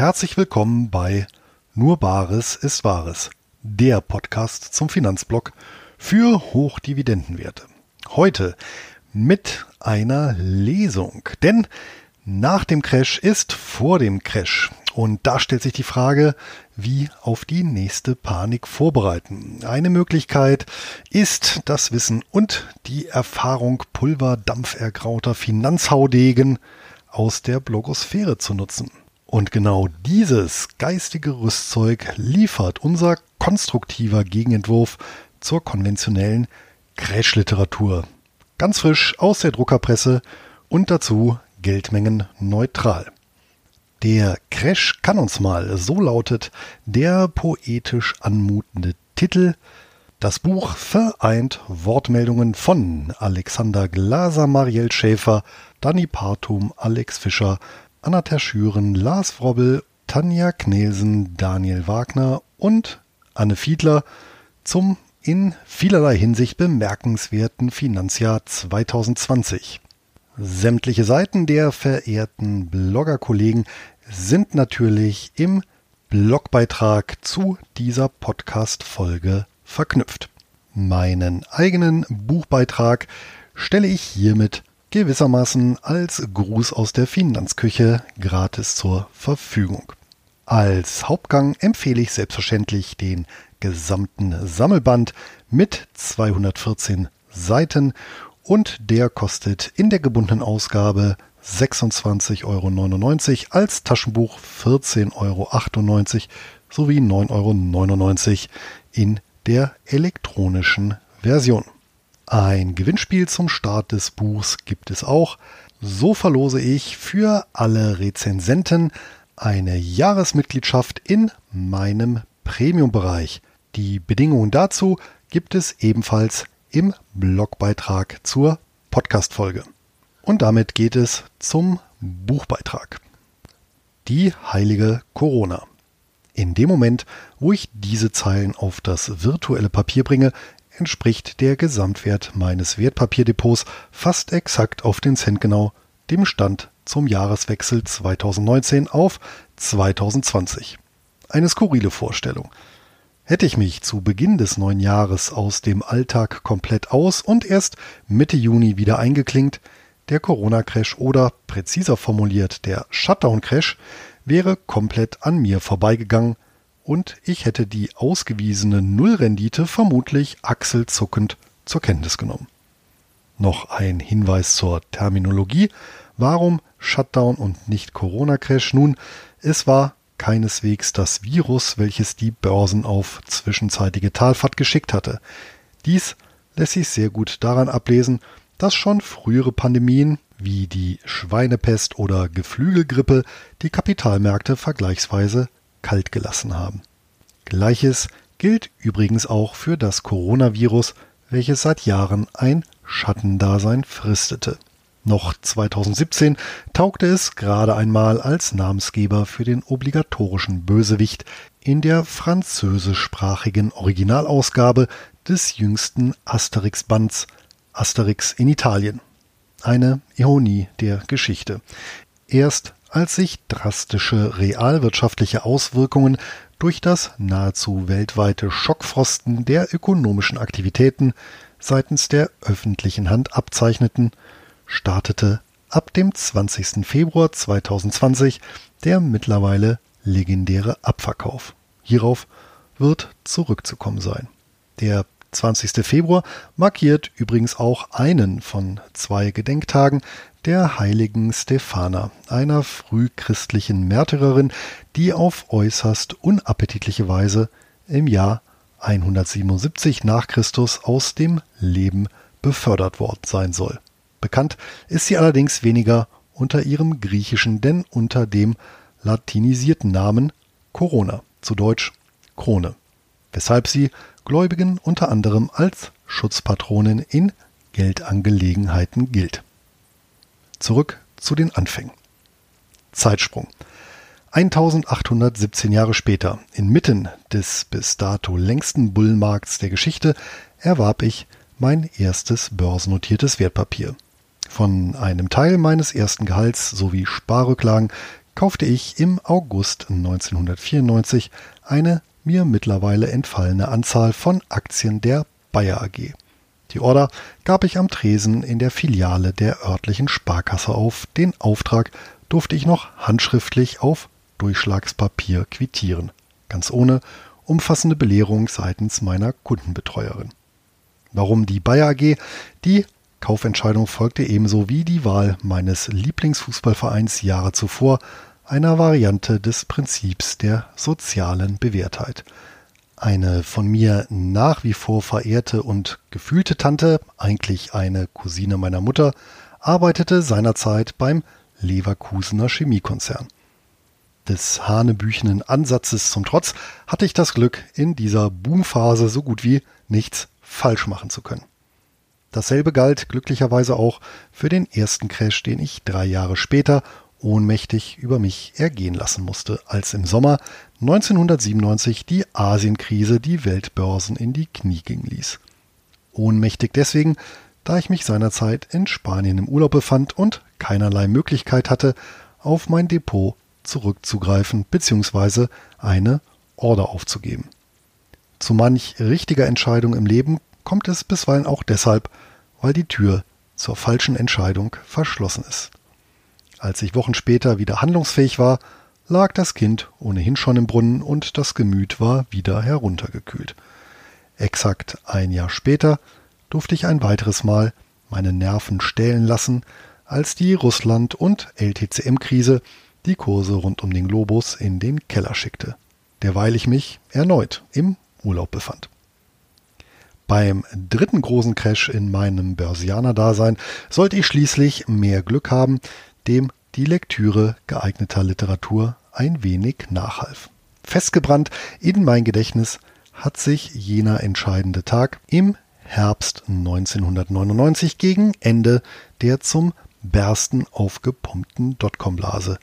Herzlich willkommen bei Nur Bares ist Wahres, der Podcast zum Finanzblock für Hochdividendenwerte. Heute mit einer Lesung, denn nach dem Crash ist vor dem Crash. Und da stellt sich die Frage, wie auf die nächste Panik vorbereiten. Eine Möglichkeit ist das Wissen und die Erfahrung pulverdampfergrauter Finanzhaudegen aus der Blogosphäre zu nutzen. Und genau dieses geistige Rüstzeug liefert unser konstruktiver Gegenentwurf zur konventionellen Crash-Literatur. Ganz frisch aus der Druckerpresse und dazu Geldmengen neutral. Der Crash kann uns mal, so lautet der poetisch anmutende Titel. Das Buch vereint Wortmeldungen von Alexander Glaser, Marielle Schäfer, Danny Partum, Alex Fischer, Anna Terschüren, Lars Wrobbel, Tanja Knelsen, Daniel Wagner und Anne Fiedler zum in vielerlei Hinsicht bemerkenswerten Finanzjahr 2020. Sämtliche Seiten der verehrten Bloggerkollegen sind natürlich im Blogbeitrag zu dieser Podcast-Folge verknüpft. Meinen eigenen Buchbeitrag stelle ich hiermit gewissermaßen als Gruß aus der Finanzküche gratis zur Verfügung. Als Hauptgang empfehle ich selbstverständlich den gesamten Sammelband mit 214 Seiten und der kostet in der gebundenen Ausgabe 26,99 Euro, als Taschenbuch 14,98 Euro sowie 9,99 Euro in der elektronischen Version. Ein Gewinnspiel zum Start des Buchs gibt es auch. So verlose ich für alle Rezensenten eine Jahresmitgliedschaft in meinem Premium-Bereich. Die Bedingungen dazu gibt es ebenfalls im Blogbeitrag zur Podcast-Folge. Und damit geht es zum Buchbeitrag. Die heilige Corona. In dem Moment, wo ich diese Zeilen auf das virtuelle Papier bringe, entspricht der Gesamtwert meines Wertpapierdepots fast exakt auf den Cent genau dem Stand zum Jahreswechsel 2019 auf 2020. Eine skurrile Vorstellung. Hätte ich mich zu Beginn des neuen Jahres aus dem Alltag komplett aus und erst Mitte Juni wieder eingeklingt, der Corona-Crash oder präziser formuliert der Shutdown-Crash wäre komplett an mir vorbeigegangen und ich hätte die ausgewiesene Nullrendite vermutlich achselzuckend zur Kenntnis genommen. Noch ein Hinweis zur Terminologie. Warum Shutdown und nicht Corona-Crash? Nun, es war keineswegs das Virus, welches die Börsen auf zwischenzeitige Talfahrt geschickt hatte. Dies lässt sich sehr gut daran ablesen, dass schon frühere Pandemien wie die Schweinepest oder Geflügelgrippe die Kapitalmärkte vergleichsweise kalt gelassen haben. Gleiches gilt übrigens auch für das Coronavirus, welches seit Jahren ein Schattendasein fristete. Noch 2017 taugte es gerade einmal als Namensgeber für den obligatorischen Bösewicht in der französischsprachigen Originalausgabe des jüngsten Asterix-Bands Asterix in Italien. Eine Ironie der Geschichte. Erst als sich drastische realwirtschaftliche Auswirkungen durch das nahezu weltweite Schockfrosten der ökonomischen Aktivitäten seitens der öffentlichen Hand abzeichneten, startete ab dem 20. Februar 2020 der mittlerweile legendäre Abverkauf. Hierauf wird zurückzukommen sein. Der 20. Februar markiert übrigens auch einen von zwei Gedenktagen der heiligen Stephana, einer frühchristlichen Märtyrerin, die auf äußerst unappetitliche Weise im Jahr 177 nach Christus aus dem Leben befördert worden sein soll. Bekannt ist sie allerdings weniger unter ihrem griechischen, denn unter dem latinisierten Namen Corona, zu Deutsch Krone, weshalb sie Gläubigen unter anderem als Schutzpatronin in Geldangelegenheiten gilt. Zurück zu den Anfängen. Zeitsprung. 1817 Jahre später, inmitten des bis dato längsten Bullenmarkts der Geschichte, erwarb ich mein erstes börsennotiertes Wertpapier. Von einem Teil meines ersten Gehalts sowie Sparrücklagen kaufte ich im August 1994 eine mir mittlerweile entfallene Anzahl von Aktien der Bayer AG. Die Order gab ich am Tresen in der Filiale der örtlichen Sparkasse auf. Den Auftrag durfte ich noch handschriftlich auf Durchschlagspapier quittieren, ganz ohne umfassende Belehrung seitens meiner Kundenbetreuerin. Warum die Bayer AG? Die Kaufentscheidung folgte ebenso wie die Wahl meines Lieblingsfußballvereins Jahre zuvor einer Variante des Prinzips der sozialen Bewährtheit. Eine von mir nach wie vor verehrte und gefühlte Tante, eigentlich eine Cousine meiner Mutter, arbeitete seinerzeit beim Leverkusener Chemiekonzern. Des hanebüchenen Ansatzes zum Trotz hatte ich das Glück, in dieser Boomphase so gut wie nichts falsch machen zu können. Dasselbe galt glücklicherweise auch für den ersten Crash, den ich drei Jahre später ohnmächtig über mich ergehen lassen musste, als im Sommer 1997 die Asienkrise die Weltbörsen in die Knie gehen ließ. Ohnmächtig deswegen, da ich mich seinerzeit in Spanien im Urlaub befand und keinerlei Möglichkeit hatte, auf mein Depot zurückzugreifen bzw. eine Order aufzugeben. Zu manch richtiger Entscheidung im Leben kommt es bisweilen auch deshalb, weil die Tür zur falschen Entscheidung verschlossen ist. Als ich Wochen später wieder handlungsfähig war, lag das Kind ohnehin schon im Brunnen und das Gemüt war wieder heruntergekühlt. Exakt ein Jahr später durfte ich ein weiteres Mal meine Nerven stählen lassen, als die Russland- und LTCM-Krise die Kurse rund um den Globus in den Keller schickte, derweil ich mich erneut im Urlaub befand. Beim dritten großen Crash in meinem Börsianer-Dasein sollte ich schließlich mehr Glück haben, dem die Lektüre geeigneter Literatur ein wenig nachhalf. Festgebrannt in mein Gedächtnis hat sich jener entscheidende Tag im Herbst 1999 gegen Ende der zum Bersten aufgepumpten Dotcom-Blase,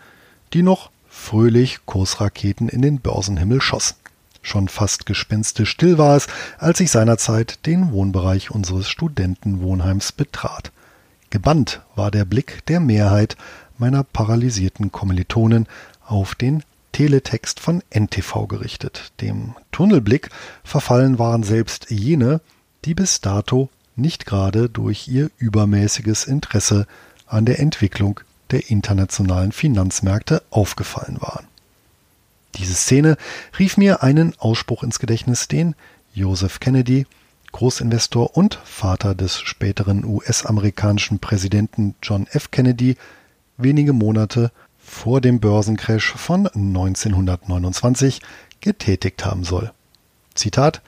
die noch fröhlich Kursraketen in den Börsenhimmel schossen. Schon fast gespenstisch still war es, als ich seinerzeit den Wohnbereich unseres Studentenwohnheims betrat. Gebannt war der Blick der Mehrheit meiner paralysierten Kommilitonen auf den Teletext von NTV gerichtet. Dem Tunnelblick verfallen waren selbst jene, die bis dato nicht gerade durch ihr übermäßiges Interesse an der Entwicklung der internationalen Finanzmärkte aufgefallen waren. Diese Szene rief mir einen Ausspruch ins Gedächtnis, den Joseph Kennedy Großinvestor und Vater des späteren US-amerikanischen Präsidenten John F. Kennedy, wenige Monate vor dem Börsencrash von 1929 getätigt haben soll. Zitat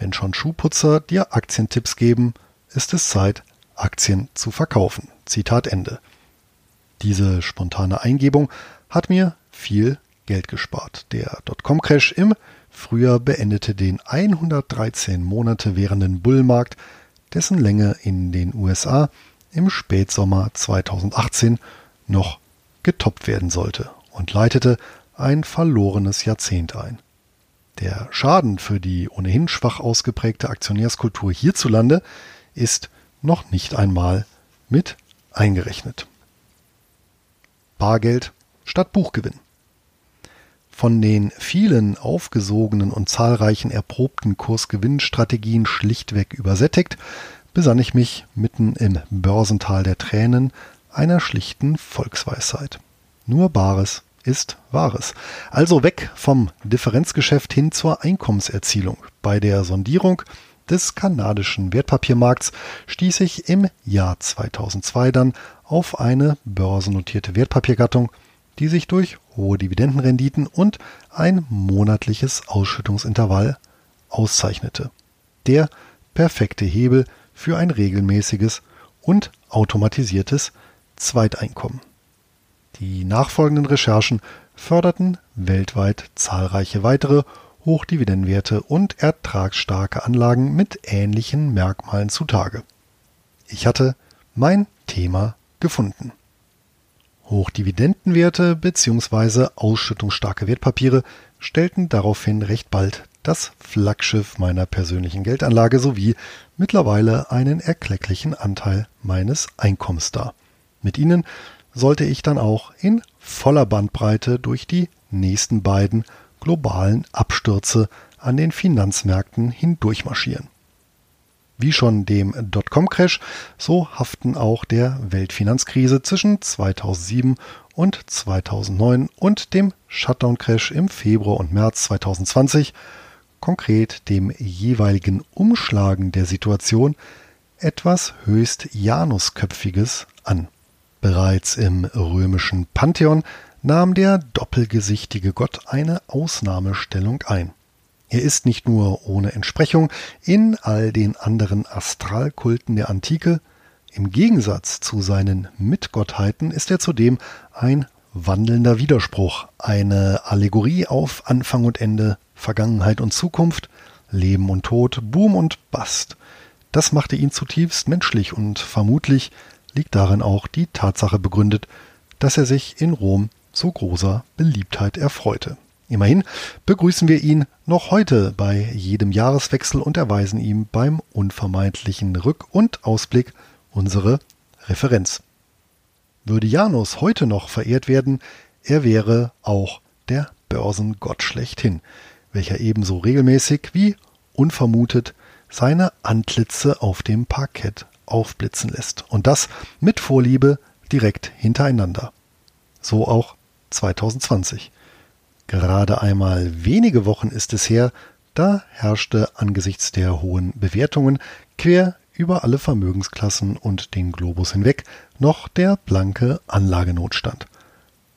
Wenn schon Schuhputzer dir Aktientipps geben, ist es Zeit, Aktien zu verkaufen. Zitat Ende. Diese spontane Eingebung hat mir viel Geld gespart. Der Dotcom-Crash im Frühjahr beendete den 113 Monate währenden Bullmarkt, dessen Länge in den USA im Spätsommer 2018 noch getoppt werden sollte und leitete ein verlorenes Jahrzehnt ein. Der Schaden für die ohnehin schwach ausgeprägte Aktionärskultur hierzulande ist noch nicht einmal mit eingerechnet. Bargeld statt Buchgewinn. Von den vielen aufgesogenen und zahlreichen erprobten Kursgewinnstrategien schlichtweg übersättigt, besann ich mich mitten im Börsental der Tränen einer schlichten Volksweisheit. Nur Bares ist Wahres. Also weg vom Differenzgeschäft hin zur Einkommenserzielung. Bei der Sondierung des kanadischen Wertpapiermarkts stieß ich im Jahr 2002 dann auf eine börsennotierte Wertpapiergattung, die sich durch hohe Dividendenrenditen und ein monatliches Ausschüttungsintervall auszeichnete. Der perfekte Hebel für ein regelmäßiges und automatisiertes Zweiteinkommen. Die nachfolgenden Recherchen förderten weltweit zahlreiche weitere Hochdividendenwerte und ertragsstarke Anlagen mit ähnlichen Merkmalen zutage. Ich hatte mein Thema gefunden. Hochdividendenwerte bzw. ausschüttungsstarke Wertpapiere stellten daraufhin recht bald das Flaggschiff meiner persönlichen Geldanlage sowie mittlerweile einen erklecklichen Anteil meines Einkommens dar. Mit ihnen sollte ich dann auch in voller Bandbreite durch die nächsten beiden globalen Abstürze an den Finanzmärkten hindurchmarschieren. Wie schon dem Dotcom-Crash, so haften auch der Weltfinanzkrise zwischen 2007 und 2009 und dem Shutdown-Crash im Februar und März 2020, konkret dem jeweiligen Umschlagen der Situation, etwas höchst Janusköpfiges an. Bereits im römischen Pantheon nahm der doppelgesichtige Gott eine Ausnahmestellung ein. Er ist nicht nur ohne Entsprechung in all den anderen Astralkulten der Antike, im Gegensatz zu seinen Mitgottheiten ist er zudem ein wandelnder Widerspruch, eine Allegorie auf Anfang und Ende, Vergangenheit und Zukunft, Leben und Tod, Boom und Bast. Das machte ihn zutiefst menschlich und vermutlich liegt darin auch die Tatsache begründet, dass er sich in Rom so großer Beliebtheit erfreute. Immerhin begrüßen wir ihn noch heute bei jedem Jahreswechsel und erweisen ihm beim unvermeidlichen Rück- und Ausblick unsere Referenz. Würde Janus heute noch verehrt werden, er wäre auch der Börsengott schlechthin, welcher ebenso regelmäßig wie unvermutet seine Antlitze auf dem Parkett aufblitzen lässt. Und das mit Vorliebe direkt hintereinander. So auch 2020. Gerade einmal wenige Wochen ist es her, da herrschte angesichts der hohen Bewertungen quer über alle Vermögensklassen und den Globus hinweg noch der blanke Anlagenotstand.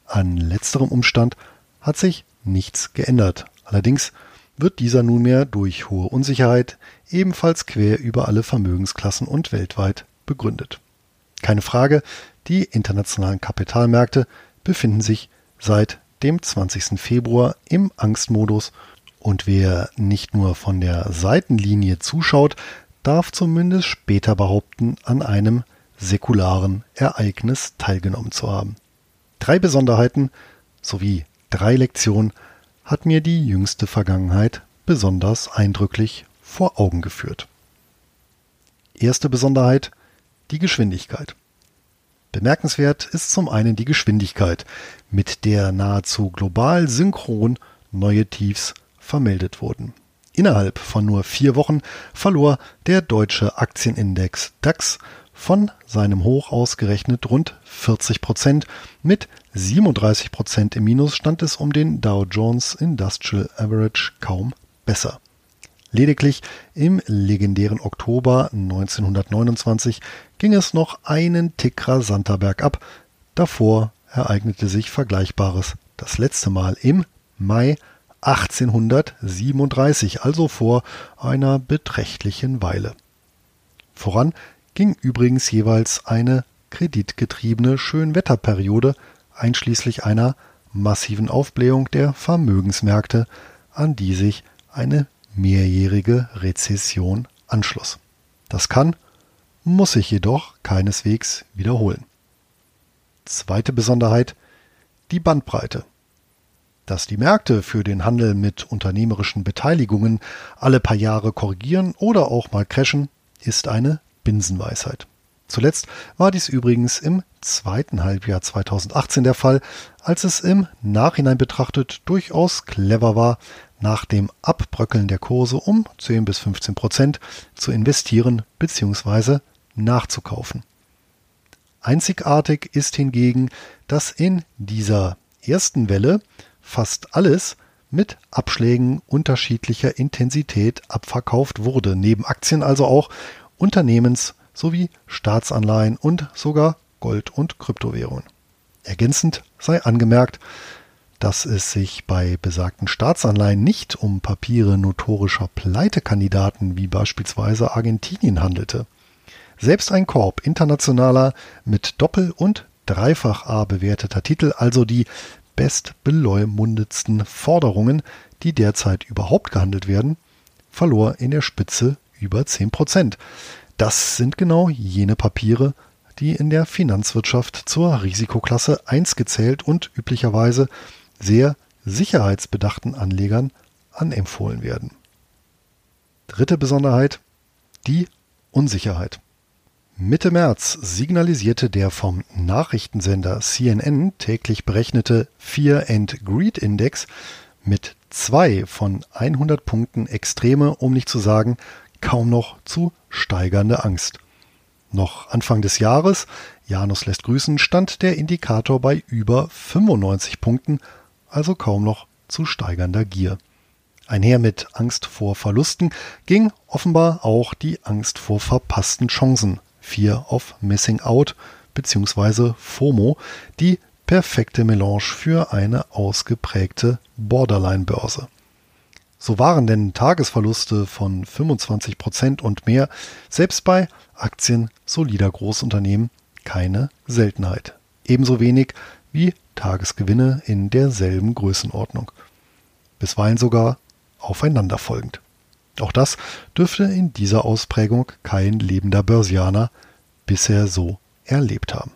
An letzterem Umstand hat sich nichts geändert. Allerdings wird dieser nunmehr durch hohe Unsicherheit ebenfalls quer über alle Vermögensklassen und weltweit begründet. Keine Frage, die internationalen Kapitalmärkte befinden sich seit dem 20. Februar im Angstmodus und wer nicht nur von der Seitenlinie zuschaut, darf zumindest später behaupten, an einem säkularen Ereignis teilgenommen zu haben. Drei Besonderheiten sowie drei Lektionen hat mir die jüngste Vergangenheit besonders eindrücklich vor Augen geführt. Erste Besonderheit die Geschwindigkeit. Bemerkenswert ist zum einen die Geschwindigkeit, mit der nahezu global synchron neue Tiefs vermeldet wurden. Innerhalb von nur vier Wochen verlor der deutsche Aktienindex DAX von seinem Hoch ausgerechnet rund 40 Prozent. Mit 37 Prozent im Minus stand es um den Dow Jones Industrial Average kaum besser. Lediglich im legendären Oktober 1929 ging es noch einen Tick rasanter bergab. Davor ereignete sich Vergleichbares das letzte Mal im Mai 1837, also vor einer beträchtlichen Weile. Voran ging übrigens jeweils eine kreditgetriebene Schönwetterperiode einschließlich einer massiven Aufblähung der Vermögensmärkte, an die sich eine mehrjährige Rezession anschloss. Das kann, muss sich jedoch keineswegs wiederholen. Zweite Besonderheit die Bandbreite. Dass die Märkte für den Handel mit unternehmerischen Beteiligungen alle paar Jahre korrigieren oder auch mal crashen, ist eine Binsenweisheit. Zuletzt war dies übrigens im zweiten Halbjahr 2018 der Fall, als es im Nachhinein betrachtet durchaus clever war, nach dem Abbröckeln der Kurse um 10 bis 15 Prozent zu investieren bzw. nachzukaufen. Einzigartig ist hingegen, dass in dieser ersten Welle fast alles mit Abschlägen unterschiedlicher Intensität abverkauft wurde, neben Aktien also auch Unternehmens- sowie Staatsanleihen und sogar Gold- und Kryptowährungen. Ergänzend sei angemerkt, dass es sich bei besagten Staatsanleihen nicht um Papiere notorischer Pleitekandidaten wie beispielsweise Argentinien handelte. Selbst ein Korb internationaler mit Doppel- und Dreifach A bewerteter Titel, also die bestbeleumundetsten Forderungen, die derzeit überhaupt gehandelt werden, verlor in der Spitze über 10 Prozent. Das sind genau jene Papiere, die in der Finanzwirtschaft zur Risikoklasse 1 gezählt und üblicherweise sehr sicherheitsbedachten Anlegern anempfohlen werden. Dritte Besonderheit, die Unsicherheit. Mitte März signalisierte der vom Nachrichtensender CNN täglich berechnete Fear and Greed Index mit zwei von 100 Punkten extreme, um nicht zu sagen kaum noch zu steigernde Angst. Noch Anfang des Jahres, Janus lässt grüßen, stand der Indikator bei über 95 Punkten, also kaum noch zu steigernder Gier. Einher mit Angst vor Verlusten ging offenbar auch die Angst vor verpassten Chancen, Fear of Missing Out bzw. FOMO, die perfekte Melange für eine ausgeprägte Borderline-Börse. So waren denn Tagesverluste von 25 Prozent und mehr selbst bei Aktien solider Großunternehmen keine Seltenheit. Ebenso wenig wie Tagesgewinne in derselben Größenordnung. Bisweilen sogar aufeinanderfolgend. Auch das dürfte in dieser Ausprägung kein lebender Börsianer bisher so erlebt haben.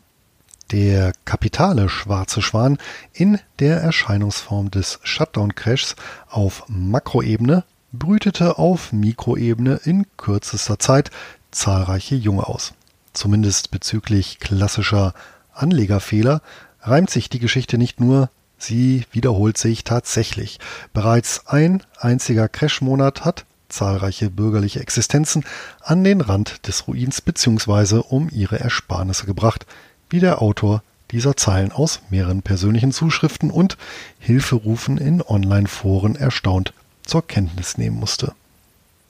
Der kapitale schwarze Schwan in der Erscheinungsform des Shutdown-Crashs auf Makroebene brütete auf Mikroebene in kürzester Zeit zahlreiche Junge aus. Zumindest bezüglich klassischer Anlegerfehler reimt sich die Geschichte nicht nur, sie wiederholt sich tatsächlich. Bereits ein einziger Crashmonat hat zahlreiche bürgerliche Existenzen an den Rand des Ruins bzw. um ihre Ersparnisse gebracht, wie der Autor dieser Zeilen aus mehreren persönlichen Zuschriften und Hilferufen in Online-Foren erstaunt zur Kenntnis nehmen musste.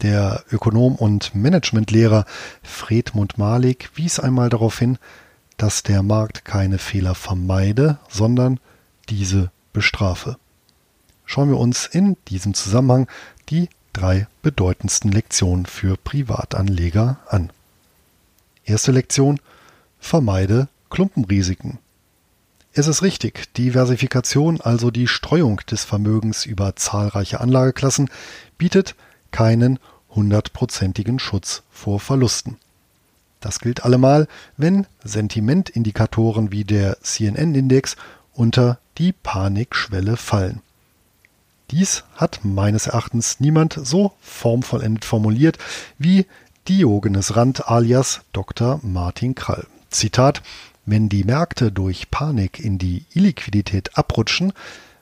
Der Ökonom und Managementlehrer Fredmund Malik wies einmal darauf hin, dass der Markt keine Fehler vermeide, sondern diese bestrafe. Schauen wir uns in diesem Zusammenhang die drei bedeutendsten Lektionen für Privatanleger an. Erste Lektion Vermeide Klumpenrisiken. Es ist richtig, Diversifikation, also die Streuung des Vermögens über zahlreiche Anlageklassen, bietet keinen hundertprozentigen Schutz vor Verlusten. Das gilt allemal, wenn Sentimentindikatoren wie der CNN-Index unter die Panikschwelle fallen. Dies hat meines Erachtens niemand so formvollendet formuliert wie Diogenes Rand alias Dr. Martin Krall. Zitat wenn die Märkte durch Panik in die Illiquidität abrutschen,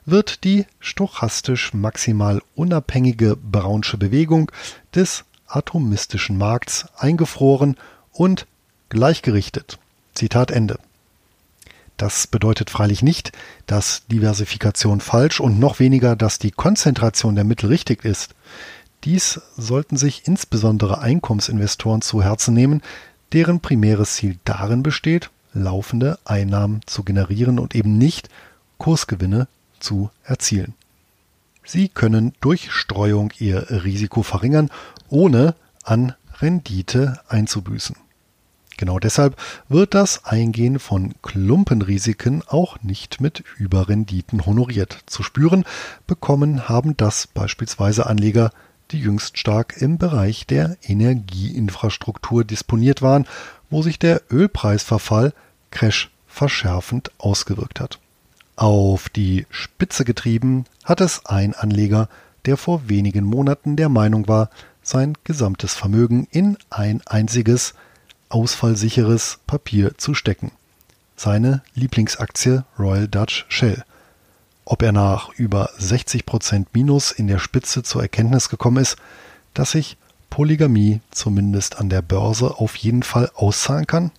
wird die stochastisch maximal unabhängige Braunsche Bewegung des atomistischen Markts eingefroren und gleichgerichtet. Zitat Ende. Das bedeutet freilich nicht, dass Diversifikation falsch und noch weniger, dass die Konzentration der Mittel richtig ist. Dies sollten sich insbesondere Einkommensinvestoren zu Herzen nehmen, deren primäres Ziel darin besteht, laufende Einnahmen zu generieren und eben nicht Kursgewinne zu erzielen. Sie können durch Streuung ihr Risiko verringern, ohne an Rendite einzubüßen. Genau deshalb wird das Eingehen von Klumpenrisiken auch nicht mit Überrenditen honoriert. Zu spüren bekommen haben das beispielsweise Anleger, die jüngst stark im Bereich der Energieinfrastruktur disponiert waren, wo sich der Ölpreisverfall Crash verschärfend ausgewirkt hat. Auf die Spitze getrieben hat es ein Anleger, der vor wenigen Monaten der Meinung war, sein gesamtes Vermögen in ein einziges, ausfallsicheres Papier zu stecken. Seine Lieblingsaktie Royal Dutch Shell. Ob er nach über 60% Minus in der Spitze zur Erkenntnis gekommen ist, dass sich Polygamie zumindest an der Börse auf jeden Fall auszahlen kann?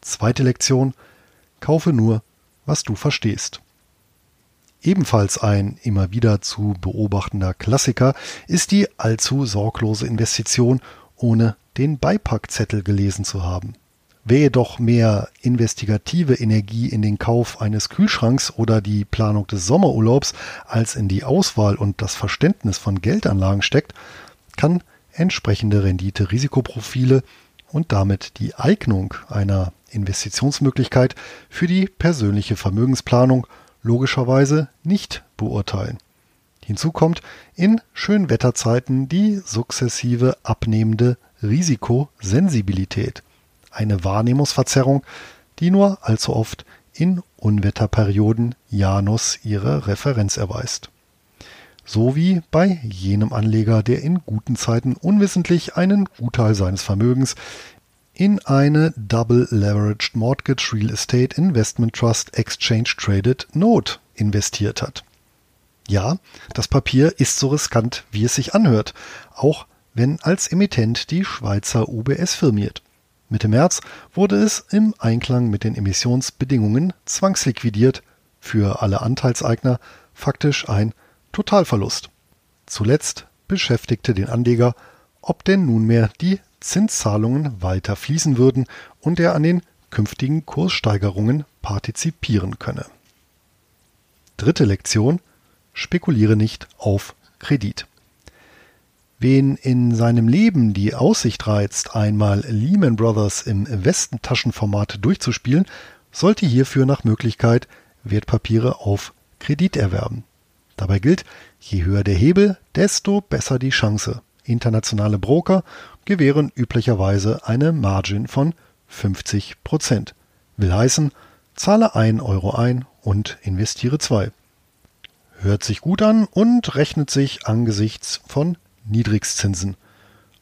Zweite Lektion. Kaufe nur, was du verstehst. Ebenfalls ein immer wieder zu beobachtender Klassiker ist die allzu sorglose Investition, ohne den Beipackzettel gelesen zu haben. Wer jedoch mehr investigative Energie in den Kauf eines Kühlschranks oder die Planung des Sommerurlaubs als in die Auswahl und das Verständnis von Geldanlagen steckt, kann entsprechende Rendite-Risikoprofile und damit die Eignung einer Investitionsmöglichkeit für die persönliche Vermögensplanung logischerweise nicht beurteilen. Hinzu kommt in Schönwetterzeiten die sukzessive abnehmende Risikosensibilität, eine Wahrnehmungsverzerrung, die nur allzu oft in Unwetterperioden Janus ihre Referenz erweist. So wie bei jenem Anleger, der in guten Zeiten unwissentlich einen Gutteil seines Vermögens in eine Double Leveraged Mortgage Real Estate Investment Trust Exchange Traded Note investiert hat. Ja, das Papier ist so riskant, wie es sich anhört, auch wenn als Emittent die Schweizer UBS firmiert. Mitte März wurde es im Einklang mit den Emissionsbedingungen zwangsliquidiert, für alle Anteilseigner faktisch ein Totalverlust. Zuletzt beschäftigte den Anleger, ob denn nunmehr die Zinszahlungen weiter fließen würden und er an den künftigen Kurssteigerungen partizipieren könne. Dritte Lektion Spekuliere nicht auf Kredit. Wen in seinem Leben die Aussicht reizt, einmal Lehman Brothers im Westentaschenformat durchzuspielen, sollte hierfür nach Möglichkeit Wertpapiere auf Kredit erwerben. Dabei gilt, je höher der Hebel, desto besser die Chance. Internationale Broker gewähren üblicherweise eine Margin von 50 Prozent. Will heißen, zahle 1 Euro ein und investiere 2. Hört sich gut an und rechnet sich angesichts von Niedrigzinsen.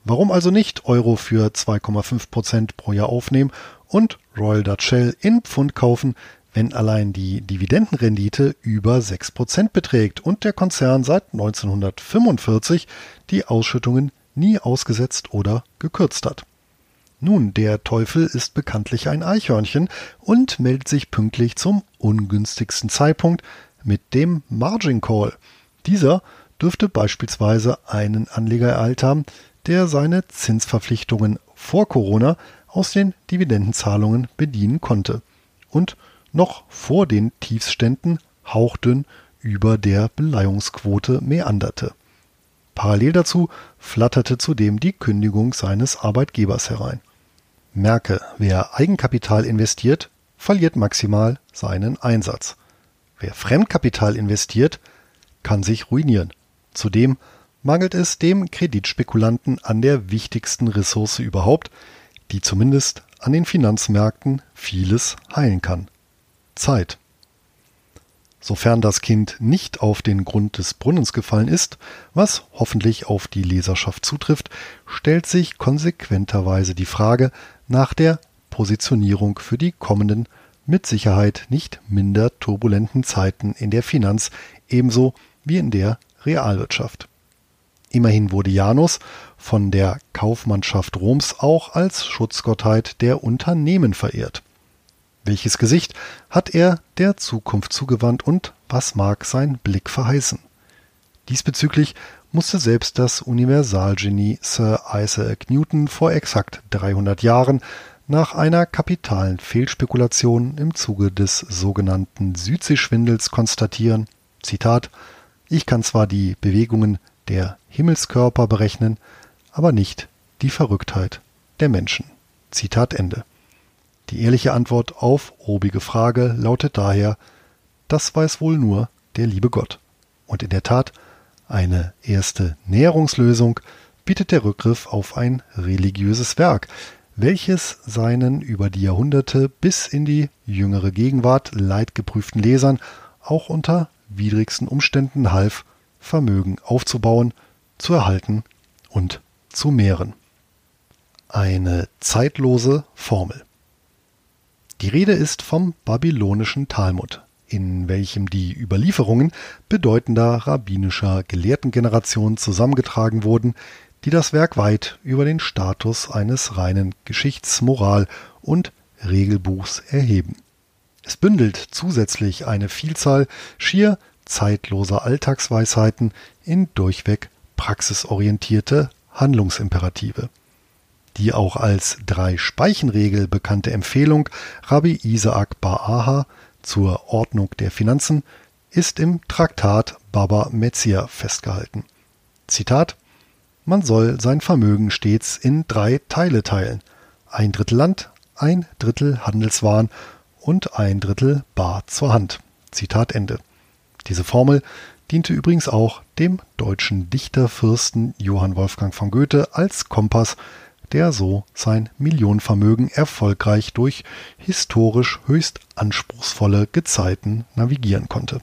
Warum also nicht Euro für 2,5 Prozent pro Jahr aufnehmen und Royal Dutch Shell in Pfund kaufen, wenn allein die Dividendenrendite über 6 Prozent beträgt und der Konzern seit 1945 die Ausschüttungen nie ausgesetzt oder gekürzt hat. Nun, der Teufel ist bekanntlich ein Eichhörnchen und meldet sich pünktlich zum ungünstigsten Zeitpunkt mit dem Margin Call. Dieser dürfte beispielsweise einen Anleger ereilt haben, der seine Zinsverpflichtungen vor Corona aus den Dividendenzahlungen bedienen konnte und noch vor den Tiefständen hauchdünn über der Beleihungsquote meanderte. Parallel dazu flatterte zudem die Kündigung seines Arbeitgebers herein. Merke, wer Eigenkapital investiert, verliert maximal seinen Einsatz. Wer Fremdkapital investiert, kann sich ruinieren. Zudem mangelt es dem Kreditspekulanten an der wichtigsten Ressource überhaupt, die zumindest an den Finanzmärkten vieles heilen kann. Zeit. Sofern das Kind nicht auf den Grund des Brunnens gefallen ist, was hoffentlich auf die Leserschaft zutrifft, stellt sich konsequenterweise die Frage nach der Positionierung für die kommenden, mit Sicherheit nicht minder turbulenten Zeiten in der Finanz ebenso wie in der Realwirtschaft. Immerhin wurde Janus von der Kaufmannschaft Roms auch als Schutzgottheit der Unternehmen verehrt. Welches Gesicht hat er der Zukunft zugewandt und was mag sein Blick verheißen? Diesbezüglich musste selbst das Universalgenie Sir Isaac Newton vor exakt 300 Jahren nach einer kapitalen Fehlspekulation im Zuge des sogenannten Südseeschwindels konstatieren, Zitat, ich kann zwar die Bewegungen der Himmelskörper berechnen, aber nicht die Verrücktheit der Menschen. Zitat Ende. Die ehrliche Antwort auf obige Frage lautet daher, das weiß wohl nur der liebe Gott. Und in der Tat, eine erste Näherungslösung bietet der Rückgriff auf ein religiöses Werk, welches seinen über die Jahrhunderte bis in die jüngere Gegenwart leidgeprüften Lesern auch unter widrigsten Umständen half, Vermögen aufzubauen, zu erhalten und zu mehren. Eine zeitlose Formel. Die Rede ist vom babylonischen Talmud, in welchem die Überlieferungen bedeutender rabbinischer Gelehrtengenerationen zusammengetragen wurden, die das Werk weit über den Status eines reinen Geschichts-, Moral- und Regelbuchs erheben. Es bündelt zusätzlich eine Vielzahl schier zeitloser Alltagsweisheiten in durchweg praxisorientierte Handlungsimperative. Die auch als Drei-Speichen-Regel bekannte Empfehlung Rabbi Isaac Ba'aha zur Ordnung der Finanzen ist im Traktat Baba Metzia festgehalten. Zitat Man soll sein Vermögen stets in drei Teile teilen. Ein Drittel Land, ein Drittel Handelswaren und ein Drittel Bar zur Hand. Zitat Ende. Diese Formel diente übrigens auch dem deutschen Dichterfürsten Johann Wolfgang von Goethe als Kompass der so sein Millionenvermögen erfolgreich durch historisch höchst anspruchsvolle Gezeiten navigieren konnte.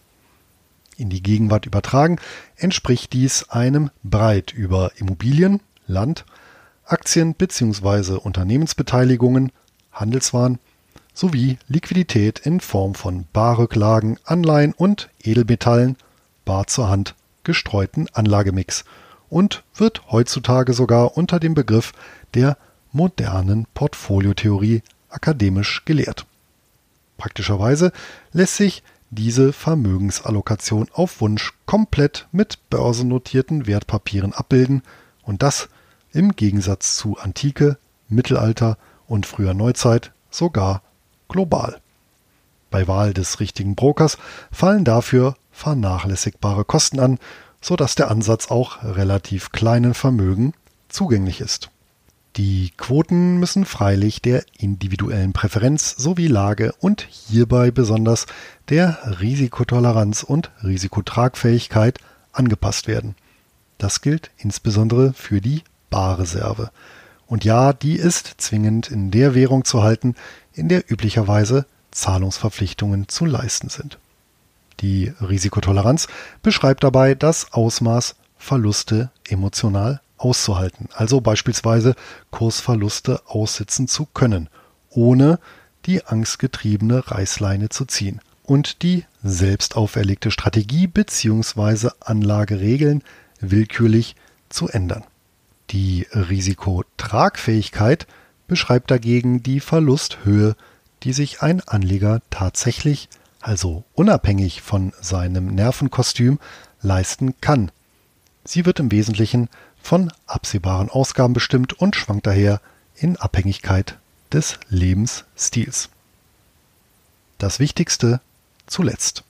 In die Gegenwart übertragen entspricht dies einem Breit über Immobilien, Land, Aktien bzw. Unternehmensbeteiligungen, Handelswaren sowie Liquidität in Form von Barrücklagen, Anleihen und Edelmetallen, bar zur Hand gestreuten Anlagemix und wird heutzutage sogar unter dem Begriff der modernen Portfoliotheorie akademisch gelehrt. Praktischerweise lässt sich diese Vermögensallokation auf Wunsch komplett mit börsennotierten Wertpapieren abbilden und das im Gegensatz zu Antike, Mittelalter und früher Neuzeit sogar global. Bei Wahl des richtigen Brokers fallen dafür vernachlässigbare Kosten an, so dass der Ansatz auch relativ kleinen Vermögen zugänglich ist. Die Quoten müssen freilich der individuellen Präferenz sowie Lage und hierbei besonders der Risikotoleranz und Risikotragfähigkeit angepasst werden. Das gilt insbesondere für die Barreserve. Und ja, die ist zwingend in der Währung zu halten, in der üblicherweise Zahlungsverpflichtungen zu leisten sind. Die Risikotoleranz beschreibt dabei das Ausmaß, Verluste emotional auszuhalten, also beispielsweise Kursverluste aussitzen zu können, ohne die angstgetriebene Reißleine zu ziehen und die selbst auferlegte Strategie bzw. Anlageregeln willkürlich zu ändern. Die Risikotragfähigkeit beschreibt dagegen die Verlusthöhe, die sich ein Anleger tatsächlich, also unabhängig von seinem Nervenkostüm, leisten kann. Sie wird im Wesentlichen von absehbaren Ausgaben bestimmt und schwankt daher in Abhängigkeit des Lebensstils. Das Wichtigste zuletzt.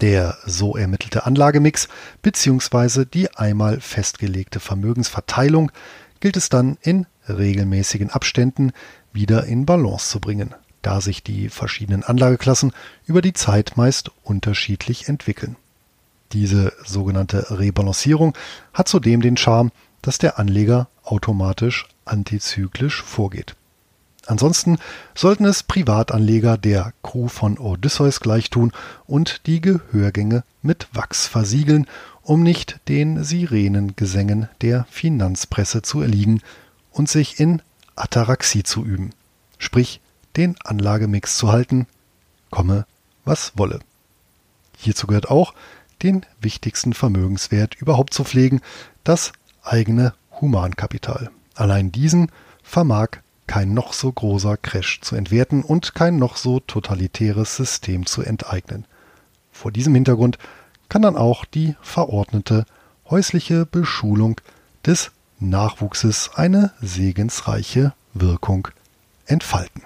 Der so ermittelte Anlagemix bzw. die einmal festgelegte Vermögensverteilung gilt es dann in regelmäßigen Abständen wieder in Balance zu bringen, da sich die verschiedenen Anlageklassen über die Zeit meist unterschiedlich entwickeln. Diese sogenannte Rebalancierung hat zudem den Charme, dass der Anleger automatisch antizyklisch vorgeht. Ansonsten sollten es Privatanleger der Crew von Odysseus gleichtun und die Gehörgänge mit Wachs versiegeln, um nicht den Sirenengesängen der Finanzpresse zu erliegen und sich in Ataraxie zu üben, sprich den Anlagemix zu halten, komme was wolle. Hierzu gehört auch, den wichtigsten Vermögenswert überhaupt zu pflegen, das eigene Humankapital. Allein diesen vermag kein noch so großer Crash zu entwerten und kein noch so totalitäres System zu enteignen. Vor diesem Hintergrund kann dann auch die verordnete häusliche Beschulung des Nachwuchses eine segensreiche Wirkung entfalten.